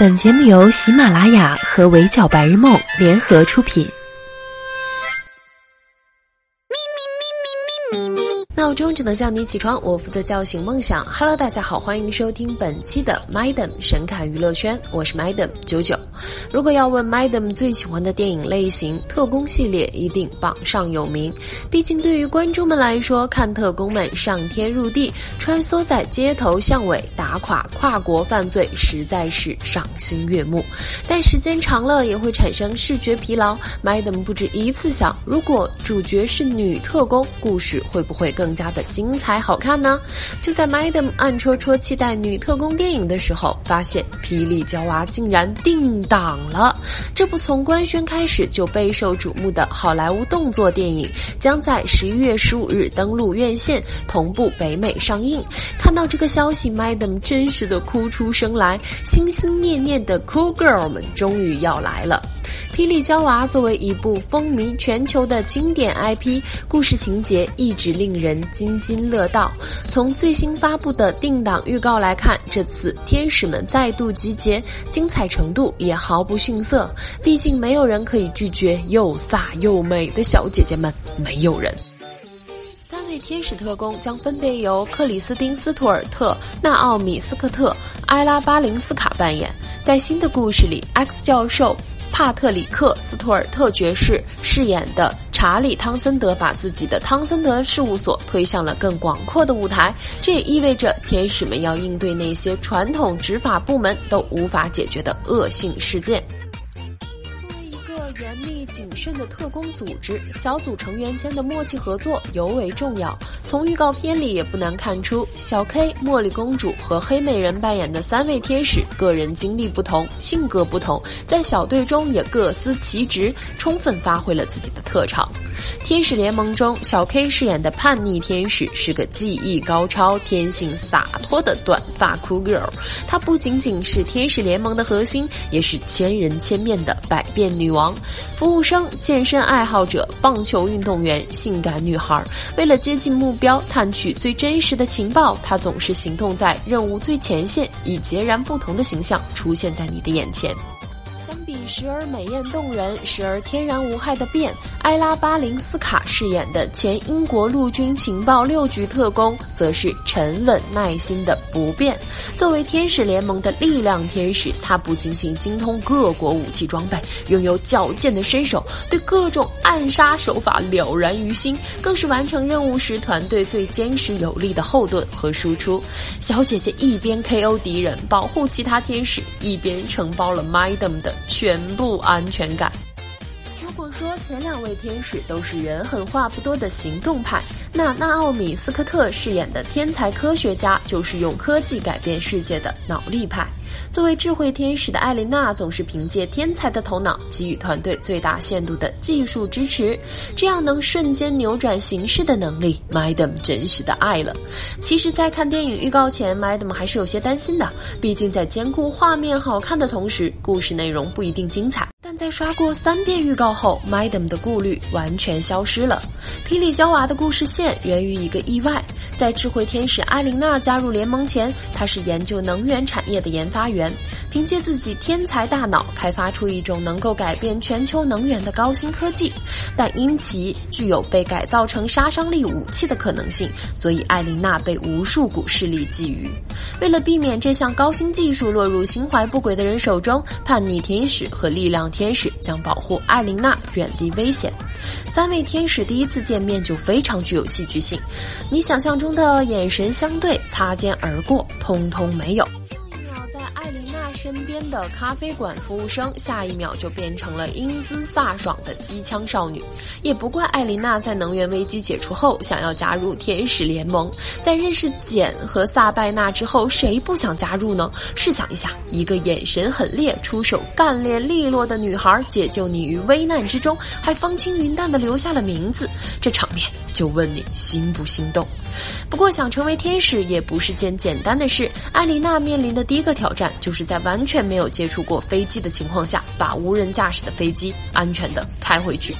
本节目由喜马拉雅和围剿白日梦联合出品。闹钟只能叫你起床，我负责叫醒梦想。Hello，大家好，欢迎收听本期的 Madam 神侃娱乐圈，我是 Madam 九九。如果要问 Madam 最喜欢的电影类型，特工系列一定榜上有名。毕竟对于观众们来说，看特工们上天入地，穿梭在街头巷尾，打垮跨国犯罪，实在是赏心悦目。但时间长了也会产生视觉疲劳。Madam 不止一次想，如果主角是女特工，故事会不会更？加的精彩好看呢！就在 Madam 暗戳戳期待女特工电影的时候，发现《霹雳娇娃》竟然定档了。这部从官宣开始就备受瞩目的好莱坞动作电影，将在十一月十五日登陆院线，同步北美上映。看到这个消息，Madam 真实的哭出声来，心心念念的 Cool Girl 们终于要来了。《霹雳娇娃》作为一部风靡全球的经典 IP，故事情节一直令人津津乐道。从最新发布的定档预告来看，这次天使们再度集结，精彩程度也毫不逊色。毕竟没有人可以拒绝又飒又美的小姐姐们，没有人。三位天使特工将分别由克里斯汀·斯图尔特、纳奥米·斯科特、埃拉·巴林斯卡扮演。在新的故事里，X 教授。帕特里克·斯图尔特爵士饰演的查理·汤森德，把自己的汤森德事务所推向了更广阔的舞台。这也意味着天使们要应对那些传统执法部门都无法解决的恶性事件。严密谨慎的特工组织，小组成员间的默契合作尤为重要。从预告片里也不难看出，小 K、茉莉公主和黑美人扮演的三位天使，个人经历不同，性格不同，在小队中也各司其职，充分发挥了自己的特长。天使联盟中，小 K 饰演的叛逆天使是个技艺高超、天性洒脱的短发酷 girl。她不仅仅是天使联盟的核心，也是千人千面的百变女王。服务生、健身爱好者、棒球运动员、性感女孩，为了接近目标，探取最真实的情报，她总是行动在任务最前线，以截然不同的形象出现在你的眼前。相比时而美艳动人、时而天然无害的变，埃拉巴林斯卡饰演的前英国陆军情报六局特工，则是沉稳耐心的不变。作为天使联盟的力量天使，他不仅仅精通各国武器装备，拥有矫健的身手，对各种暗杀手法了然于心，更是完成任务时团队最坚实有力的后盾和输出。小姐姐一边 KO 敌人，保护其他天使，一边承包了 Madam 的。全部安全感。如果说前两位天使都是人狠话不多的行动派，那纳奥米斯科特饰演的天才科学家就是用科技改变世界的脑力派。作为智慧天使的艾琳娜，总是凭借天才的头脑给予团队最大限度的技术支持，这样能瞬间扭转形势的能力，Madam 真实的爱了。其实，在看电影预告前，Madam 还是有些担心的，毕竟在兼顾画面好看的同时，故事内容不一定精彩。但在刷过三遍预告后，Madam 的顾虑完全消失了。霹雳娇娃的故事线源于一个意外，在智慧天使艾琳娜加入联盟前，她是研究能源产业的研发员，凭借自己天才大脑开发出一种能够改变全球能源的高新科技，但因其具有被改造成杀伤力武器的可能性，所以艾琳娜被无数股势力觊觎。为了避免这项高新技术落入心怀不轨的人手中，叛逆天使和力量天。天使将保护艾琳娜远离危险。三位天使第一次见面就非常具有戏剧性，你想象中的眼神相对、擦肩而过，通通没有。身边的咖啡馆服务生，下一秒就变成了英姿飒爽的机枪少女。也不怪艾琳娜在能源危机解除后想要加入天使联盟。在认识简和萨拜娜之后，谁不想加入呢？试想一下，一个眼神狠烈、出手干练利落的女孩，解救你于危难之中，还风轻云淡的留下了名字，这场面就问你心不心动？不过，想成为天使也不是件简单的事。艾琳娜面临的第一个挑战，就是在完全没有接触过飞机的情况下，把无人驾驶的飞机安全的开回去。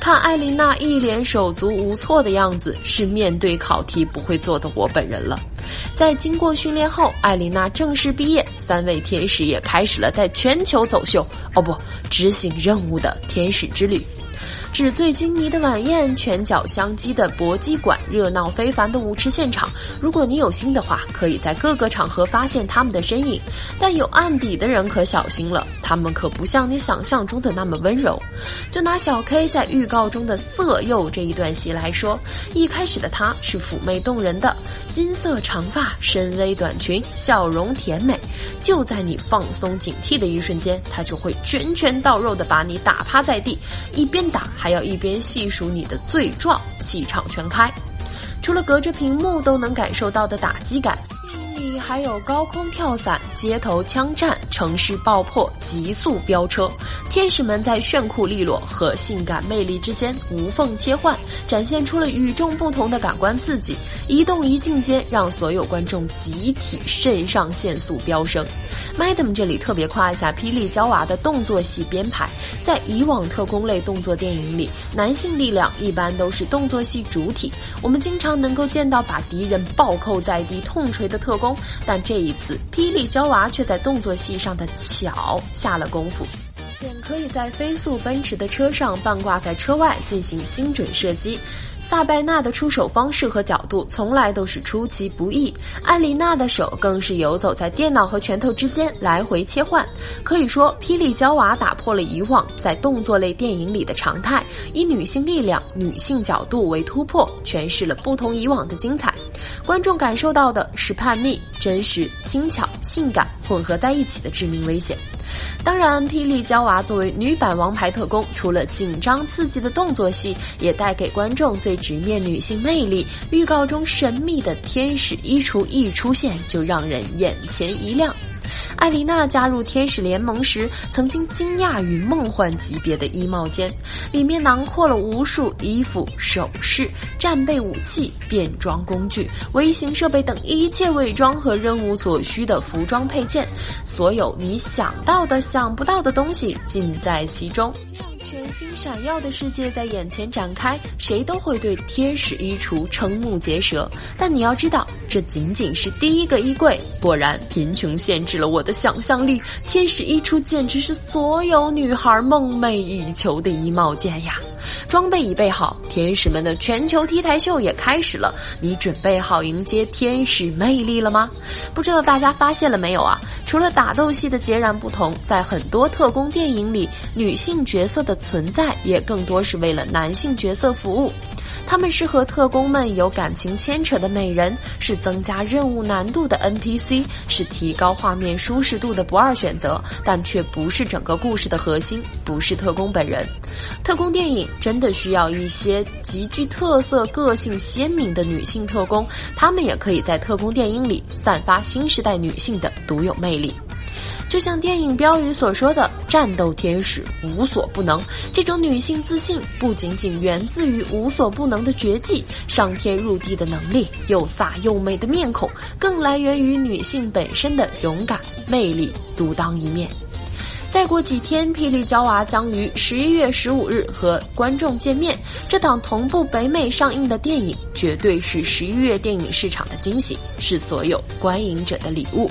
看艾琳娜一脸手足无措的样子，是面对考题不会做的我本人了。在经过训练后，艾琳娜正式毕业，三位天使也开始了在全球走秀哦不，执行任务的天使之旅。纸醉金迷的晚宴，拳脚相击的搏击馆，热闹非凡的舞池现场。如果你有心的话，可以在各个场合发现他们的身影。但有案底的人可小心了，他们可不像你想象中的那么温柔。就拿小 K 在预告中的色诱这一段戏来说，一开始的她是妩媚动人的，金色长发，深 V 短裙，笑容甜美。就在你放松警惕的一瞬间，他就会拳拳到肉的把你打趴在地，一边打。还要一边细数你的罪状，气场全开。除了隔着屏幕都能感受到的打击感。里还有高空跳伞、街头枪战、城市爆破、极速飙车，天使们在炫酷利落和性感魅力之间无缝切换，展现出了与众不同的感官刺激。一动一静间，让所有观众集体肾上腺素飙升。Madam 这里特别夸一下霹雳娇娃的动作戏编排，在以往特工类动作电影里，男性力量一般都是动作戏主体，我们经常能够见到把敌人暴扣在地痛锤的特工。但这一次，霹雳娇娃却在动作戏上的巧下了功夫，简可以在飞速奔驰的车上半挂在车外进行精准射击。萨拜娜的出手方式和角度从来都是出其不意，艾琳娜的手更是游走在电脑和拳头之间来回切换。可以说，霹雳娇娃打破了以往在动作类电影里的常态，以女性力量、女性角度为突破，诠释了不同以往的精彩。观众感受到的是叛逆、真实、轻巧、性感混合在一起的致命危险。当然，霹雳娇娃作为女版王牌特工，除了紧张刺激的动作戏，也带给观众最直面女性魅力。预告中神秘的天使衣橱一出现，就让人眼前一亮。艾丽娜加入天使联盟时，曾经惊讶于梦幻级别的衣帽间，里面囊括了无数衣服、首饰、战备武器、变装工具、微型设备等一切伪装和任务所需的服装配件，所有你想到的、想不到的东西尽在其中。全新闪耀的世界在眼前展开，谁都会对天使衣橱瞠目结舌。但你要知道，这仅仅是第一个衣柜。果然，贫穷限制了我的想象力。天使衣橱简直是所有女孩梦寐以求的衣帽间呀！装备已备好，天使们的全球 T 台秀也开始了。你准备好迎接天使魅力了吗？不知道大家发现了没有啊？除了打斗戏的截然不同，在很多特工电影里，女性角色的存在也更多是为了男性角色服务。他们是和特工们有感情牵扯的美人，是增加任务难度的 NPC，是提高画面舒适度的不二选择，但却不是整个故事的核心，不是特工本人。特工电影真的需要一些极具特色、个性鲜明的女性特工，她们也可以在特工电影里散发新时代女性的独有魅力。就像电影标语所说的“战斗天使无所不能”，这种女性自信不仅仅源自于无所不能的绝技、上天入地的能力、又飒又美的面孔，更来源于女性本身的勇敢、魅力、独当一面。再过几天，《霹雳娇娃》将于十一月十五日和观众见面。这档同步北美上映的电影，绝对是十一月电影市场的惊喜，是所有观影者的礼物。